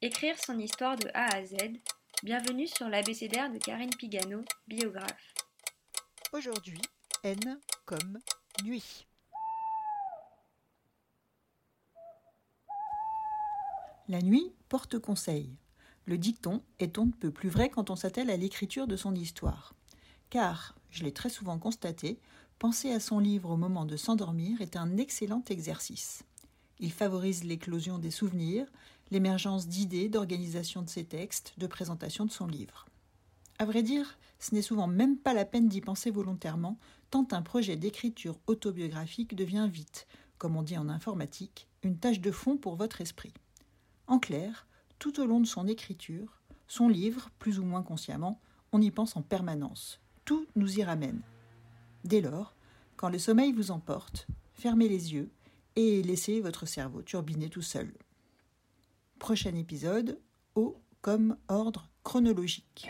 Écrire son histoire de A à Z. Bienvenue sur l'abécédaire de Karine Pigano, biographe. Aujourd'hui, N comme nuit. La nuit porte conseil. Le dicton est on ne peut plus vrai quand on s'attelle à l'écriture de son histoire. Car, je l'ai très souvent constaté, penser à son livre au moment de s'endormir est un excellent exercice. Il favorise l'éclosion des souvenirs, l'émergence d'idées, d'organisation de ses textes, de présentation de son livre. À vrai dire, ce n'est souvent même pas la peine d'y penser volontairement, tant un projet d'écriture autobiographique devient vite, comme on dit en informatique, une tâche de fond pour votre esprit. En clair, tout au long de son écriture, son livre, plus ou moins consciemment, on y pense en permanence. Tout nous y ramène. Dès lors, quand le sommeil vous emporte, fermez les yeux et laissez votre cerveau turbiner tout seul. Prochain épisode, O comme ordre chronologique.